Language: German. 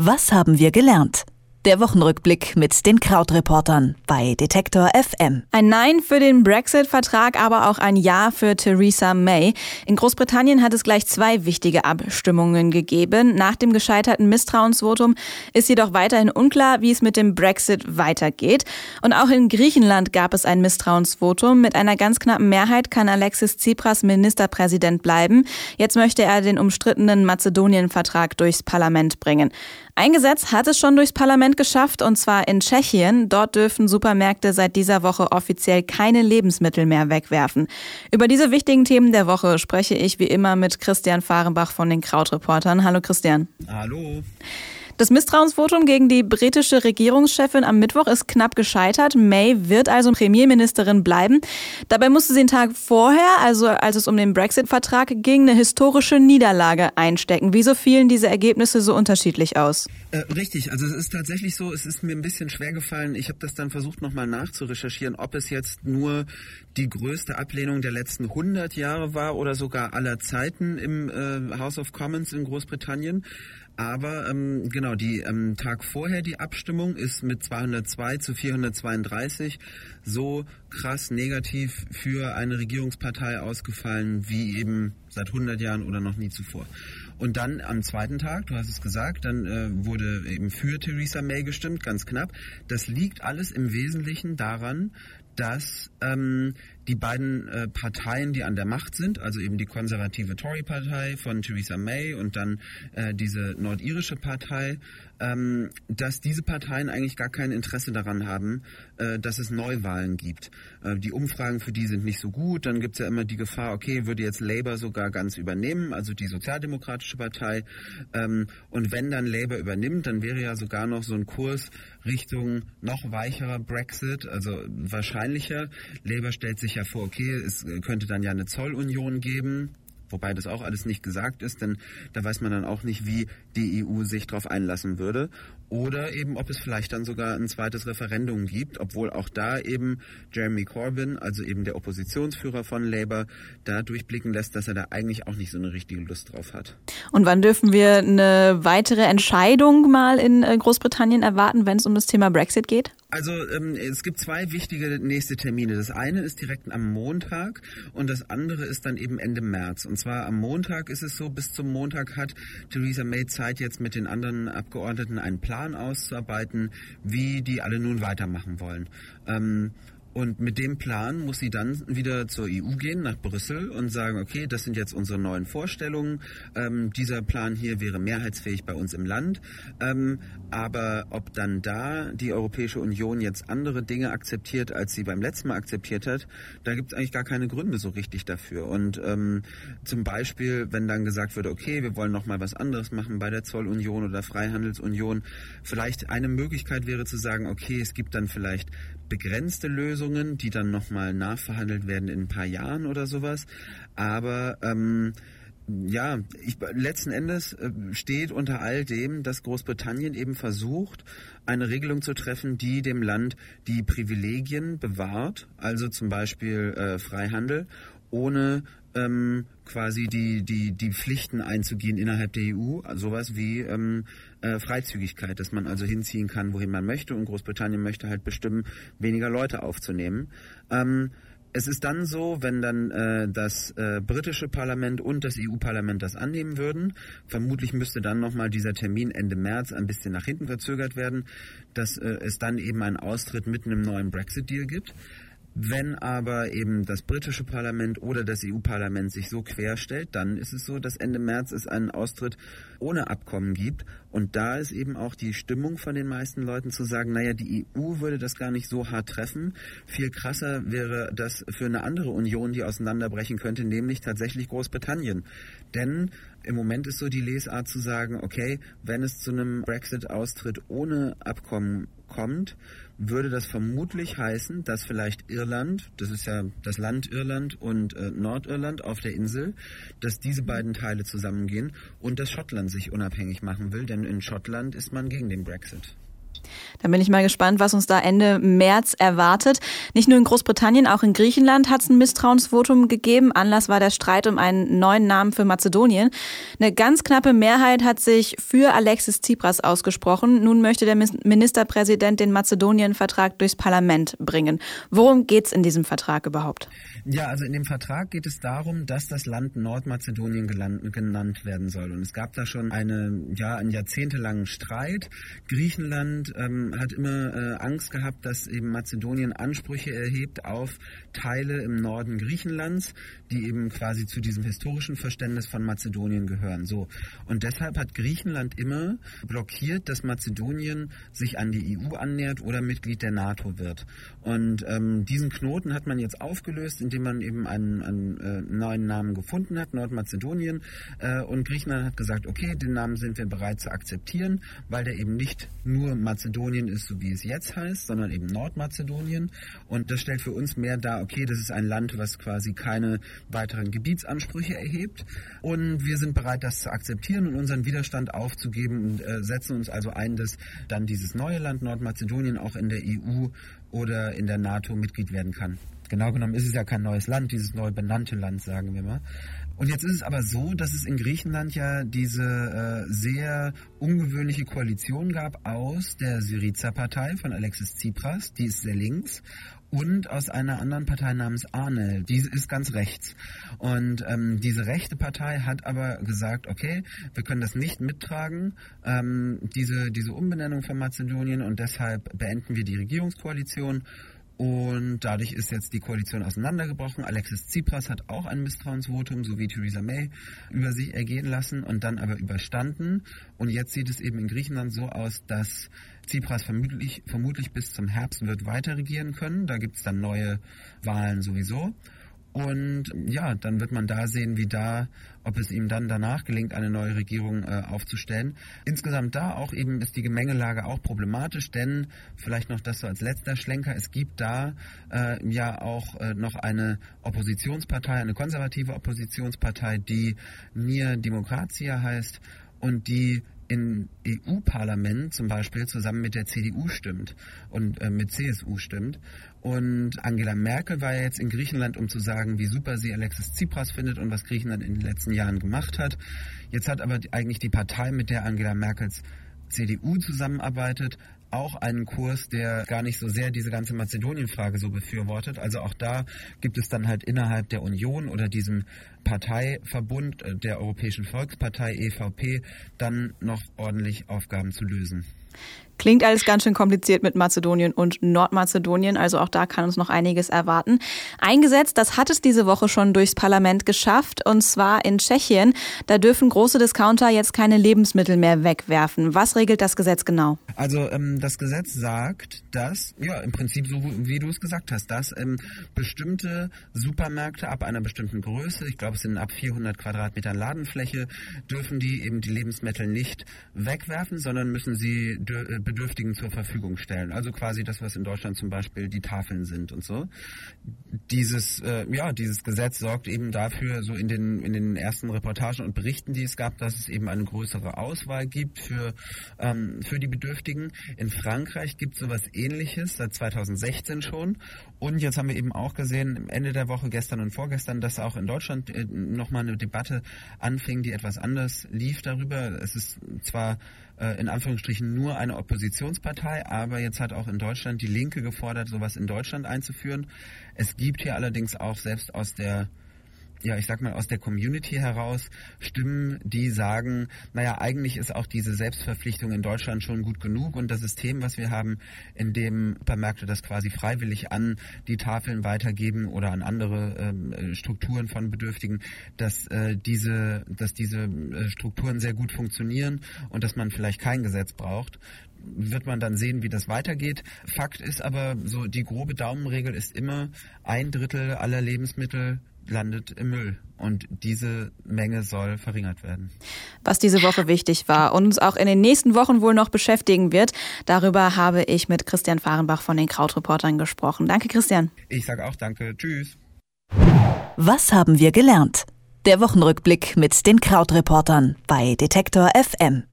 Was haben wir gelernt? Der Wochenrückblick mit den Krautreportern bei Detektor FM. Ein Nein für den Brexit-Vertrag, aber auch ein Ja für Theresa May. In Großbritannien hat es gleich zwei wichtige Abstimmungen gegeben. Nach dem gescheiterten Misstrauensvotum ist jedoch weiterhin unklar, wie es mit dem Brexit weitergeht. Und auch in Griechenland gab es ein Misstrauensvotum. Mit einer ganz knappen Mehrheit kann Alexis Tsipras Ministerpräsident bleiben. Jetzt möchte er den umstrittenen Mazedonien-Vertrag durchs Parlament bringen. Eingesetzt hat es schon durchs Parlament geschafft und zwar in Tschechien. Dort dürfen Supermärkte seit dieser Woche offiziell keine Lebensmittel mehr wegwerfen. Über diese wichtigen Themen der Woche spreche ich wie immer mit Christian Fahrenbach von den Krautreportern. Hallo Christian. Hallo. Das Misstrauensvotum gegen die britische Regierungschefin am Mittwoch ist knapp gescheitert. May wird also Premierministerin bleiben. Dabei musste sie den Tag vorher, also als es um den Brexit-Vertrag ging, eine historische Niederlage einstecken. Wieso fielen diese Ergebnisse so unterschiedlich aus? Äh, richtig, also es ist tatsächlich so, es ist mir ein bisschen schwer gefallen. Ich habe das dann versucht nochmal nachzurecherchieren, ob es jetzt nur die größte Ablehnung der letzten 100 Jahre war oder sogar aller Zeiten im äh, House of Commons in Großbritannien. Aber ähm, genau, die ähm, Tag vorher die Abstimmung ist mit 202 zu 432 so krass negativ für eine Regierungspartei ausgefallen wie eben seit 100 Jahren oder noch nie zuvor. Und dann am zweiten Tag, du hast es gesagt, dann äh, wurde eben für Theresa May gestimmt, ganz knapp. Das liegt alles im Wesentlichen daran, dass ähm, die beiden äh, Parteien, die an der Macht sind, also eben die konservative Tory-Partei von Theresa May und dann äh, diese nordirische Partei, ähm, dass diese Parteien eigentlich gar kein Interesse daran haben, äh, dass es Neuwahlen gibt. Äh, die Umfragen für die sind nicht so gut. Dann gibt es ja immer die Gefahr, okay, würde jetzt Labour sogar ganz übernehmen, also die Sozialdemokratische Partei. Ähm, und wenn dann Labour übernimmt, dann wäre ja sogar noch so ein Kurs Richtung noch weicherer Brexit, also wahrscheinlicher. Labour stellt sich ja vor, okay, es könnte dann ja eine Zollunion geben. Wobei das auch alles nicht gesagt ist, denn da weiß man dann auch nicht, wie die EU sich darauf einlassen würde. Oder eben, ob es vielleicht dann sogar ein zweites Referendum gibt, obwohl auch da eben Jeremy Corbyn, also eben der Oppositionsführer von Labour, da durchblicken lässt, dass er da eigentlich auch nicht so eine richtige Lust drauf hat. Und wann dürfen wir eine weitere Entscheidung mal in äh, Großbritannien erwarten, wenn es um das Thema Brexit geht? Also ähm, es gibt zwei wichtige nächste Termine. Das eine ist direkt am Montag und das andere ist dann eben Ende März. Und zwar am Montag ist es so, bis zum Montag hat Theresa May Zeit jetzt mit den anderen Abgeordneten einen Plan auszuarbeiten, wie die alle nun weitermachen wollen. Ähm, und mit dem Plan muss sie dann wieder zur EU gehen, nach Brüssel und sagen, okay, das sind jetzt unsere neuen Vorstellungen. Ähm, dieser Plan hier wäre mehrheitsfähig bei uns im Land. Ähm, aber ob dann da die Europäische Union jetzt andere Dinge akzeptiert, als sie beim letzten Mal akzeptiert hat, da gibt es eigentlich gar keine Gründe so richtig dafür. Und ähm, zum Beispiel, wenn dann gesagt wird, okay, wir wollen noch mal was anderes machen bei der Zollunion oder Freihandelsunion, vielleicht eine Möglichkeit wäre zu sagen, okay, es gibt dann vielleicht begrenzte Lösungen, die dann nochmal nachverhandelt werden in ein paar Jahren oder sowas. Aber ähm, ja, ich, letzten Endes äh, steht unter all dem, dass Großbritannien eben versucht, eine Regelung zu treffen, die dem Land die Privilegien bewahrt, also zum Beispiel äh, Freihandel, ohne ähm, quasi die, die, die Pflichten einzugehen innerhalb der EU, sowas wie ähm, äh, Freizügigkeit, dass man also hinziehen kann, wohin man möchte und Großbritannien möchte halt bestimmen, weniger Leute aufzunehmen. Ähm, es ist dann so, wenn dann äh, das äh, britische Parlament und das EU-Parlament das annehmen würden, vermutlich müsste dann nochmal dieser Termin Ende März ein bisschen nach hinten verzögert werden, dass äh, es dann eben einen Austritt mit einem neuen Brexit-Deal gibt. Wenn aber eben das britische Parlament oder das EU-Parlament sich so querstellt, dann ist es so, dass Ende März es einen Austritt ohne Abkommen gibt. Und da ist eben auch die Stimmung von den meisten Leuten zu sagen, naja, die EU würde das gar nicht so hart treffen. Viel krasser wäre das für eine andere Union, die auseinanderbrechen könnte, nämlich tatsächlich Großbritannien. Denn im Moment ist so die Lesart zu sagen, okay, wenn es zu einem Brexit-Austritt ohne Abkommen kommt, würde das vermutlich heißen, dass vielleicht Irland, das ist ja das Land Irland und äh, Nordirland auf der Insel, dass diese beiden Teile zusammengehen und dass Schottland sich unabhängig machen will, denn in Schottland ist man gegen den Brexit. Da bin ich mal gespannt, was uns da Ende März erwartet. Nicht nur in Großbritannien, auch in Griechenland hat es ein Misstrauensvotum gegeben. Anlass war der Streit um einen neuen Namen für Mazedonien. Eine ganz knappe Mehrheit hat sich für Alexis Tsipras ausgesprochen. Nun möchte der Ministerpräsident den Mazedonien-Vertrag durchs Parlament bringen. Worum geht es in diesem Vertrag überhaupt? Ja, also in dem Vertrag geht es darum, dass das Land Nordmazedonien genannt werden soll. Und es gab da schon eine, ja, einen jahrzehntelangen Streit. Griechenland ähm, hat immer äh, Angst gehabt, dass eben Mazedonien Ansprüche erhebt auf Teile im Norden Griechenlands, die eben quasi zu diesem historischen Verständnis von Mazedonien gehören. So. Und deshalb hat Griechenland immer blockiert, dass Mazedonien sich an die EU annähert oder Mitglied der NATO wird. Und ähm, diesen Knoten hat man jetzt aufgelöst, indem man eben einen, einen äh, neuen Namen gefunden hat, Nordmazedonien. Äh, und Griechenland hat gesagt, okay, den Namen sind wir bereit zu akzeptieren, weil der eben nicht nur Mazedonien ist, so wie es jetzt heißt, sondern eben Nordmazedonien. Und das stellt für uns mehr dar, okay, das ist ein Land, was quasi keine weiteren Gebietsansprüche erhebt. Und wir sind bereit, das zu akzeptieren und unseren Widerstand aufzugeben und äh, setzen uns also ein, dass dann dieses neue Land Nordmazedonien auch in der EU oder in der NATO Mitglied werden kann. Genau genommen ist es ja kein neues Land, dieses neu benannte Land, sagen wir mal. Und jetzt ist es aber so, dass es in Griechenland ja diese äh, sehr ungewöhnliche Koalition gab aus der Syriza-Partei von Alexis Tsipras, die ist sehr links, und aus einer anderen Partei namens Arnel, die ist ganz rechts. Und ähm, diese rechte Partei hat aber gesagt, okay, wir können das nicht mittragen, ähm, diese, diese Umbenennung von Mazedonien und deshalb beenden wir die Regierungskoalition und dadurch ist jetzt die Koalition auseinandergebrochen. Alexis Tsipras hat auch ein Misstrauensvotum, so wie Theresa May, über sich ergehen lassen und dann aber überstanden. Und jetzt sieht es eben in Griechenland so aus, dass Tsipras vermutlich, vermutlich bis zum Herbst wird weiter regieren können. Da gibt es dann neue Wahlen sowieso. Und ja, dann wird man da sehen, wie da, ob es ihm dann danach gelingt, eine neue Regierung äh, aufzustellen. Insgesamt da auch eben ist die Gemengelage auch problematisch, denn vielleicht noch das so als letzter Schlenker, es gibt da äh, ja auch äh, noch eine Oppositionspartei, eine konservative Oppositionspartei, die Mir Demokratia heißt und die im EU-Parlament zum Beispiel zusammen mit der CDU stimmt und äh, mit CSU stimmt. Und Angela Merkel war jetzt in Griechenland, um zu sagen, wie super sie Alexis Tsipras findet und was Griechenland in den letzten Jahren gemacht hat. Jetzt hat aber eigentlich die Partei, mit der Angela Merkels CDU zusammenarbeitet, auch einen Kurs, der gar nicht so sehr diese ganze Mazedonien-Frage so befürwortet. Also auch da gibt es dann halt innerhalb der Union oder diesem Parteiverbund äh, der Europäischen Volkspartei EVP dann noch ordentlich Aufgaben zu lösen. Klingt alles ganz schön kompliziert mit Mazedonien und Nordmazedonien, also auch da kann uns noch einiges erwarten. Eingesetzt, das hat es diese Woche schon durchs Parlament geschafft, und zwar in Tschechien. Da dürfen große Discounter jetzt keine Lebensmittel mehr wegwerfen. Was regelt das Gesetz genau? Also ähm, das Gesetz sagt, dass, ja, im Prinzip so wie du es gesagt hast, dass ähm, bestimmte Supermärkte ab einer bestimmten Größe, ich glaube es sind ab 400 Quadratmetern Ladenfläche, dürfen die eben die Lebensmittel nicht wegwerfen, sondern müssen sie Bedürftigen zur Verfügung stellen. Also quasi das, was in Deutschland zum Beispiel die Tafeln sind und so. Dieses, äh, ja, dieses Gesetz sorgt eben dafür, so in den, in den ersten Reportagen und Berichten, die es gab, dass es eben eine größere Auswahl gibt für, ähm, für die Bedürftigen. In Frankreich gibt es sowas ähnliches, seit 2016 schon. Und jetzt haben wir eben auch gesehen, Ende der Woche, gestern und vorgestern, dass auch in Deutschland äh, nochmal eine Debatte anfing, die etwas anders lief darüber. Es ist zwar äh, in Anführungsstrichen nur eine Oppositionspartei, aber jetzt hat auch in Deutschland die Linke gefordert, sowas in Deutschland einzuführen. Es gibt hier allerdings auch selbst aus der ja, ich sag mal, aus der Community heraus Stimmen, die sagen, naja, eigentlich ist auch diese Selbstverpflichtung in Deutschland schon gut genug und das System, was wir haben, in dem Supermärkte das quasi freiwillig an die Tafeln weitergeben oder an andere ähm, Strukturen von Bedürftigen, dass äh, diese, dass diese äh, Strukturen sehr gut funktionieren und dass man vielleicht kein Gesetz braucht wird man dann sehen, wie das weitergeht. Fakt ist aber, so die grobe Daumenregel ist immer, ein Drittel aller Lebensmittel landet im Müll. Und diese Menge soll verringert werden. Was diese Woche wichtig war und uns auch in den nächsten Wochen wohl noch beschäftigen wird, darüber habe ich mit Christian Fahrenbach von den Krautreportern gesprochen. Danke, Christian. Ich sage auch danke. Tschüss. Was haben wir gelernt? Der Wochenrückblick mit den Krautreportern bei Detektor FM.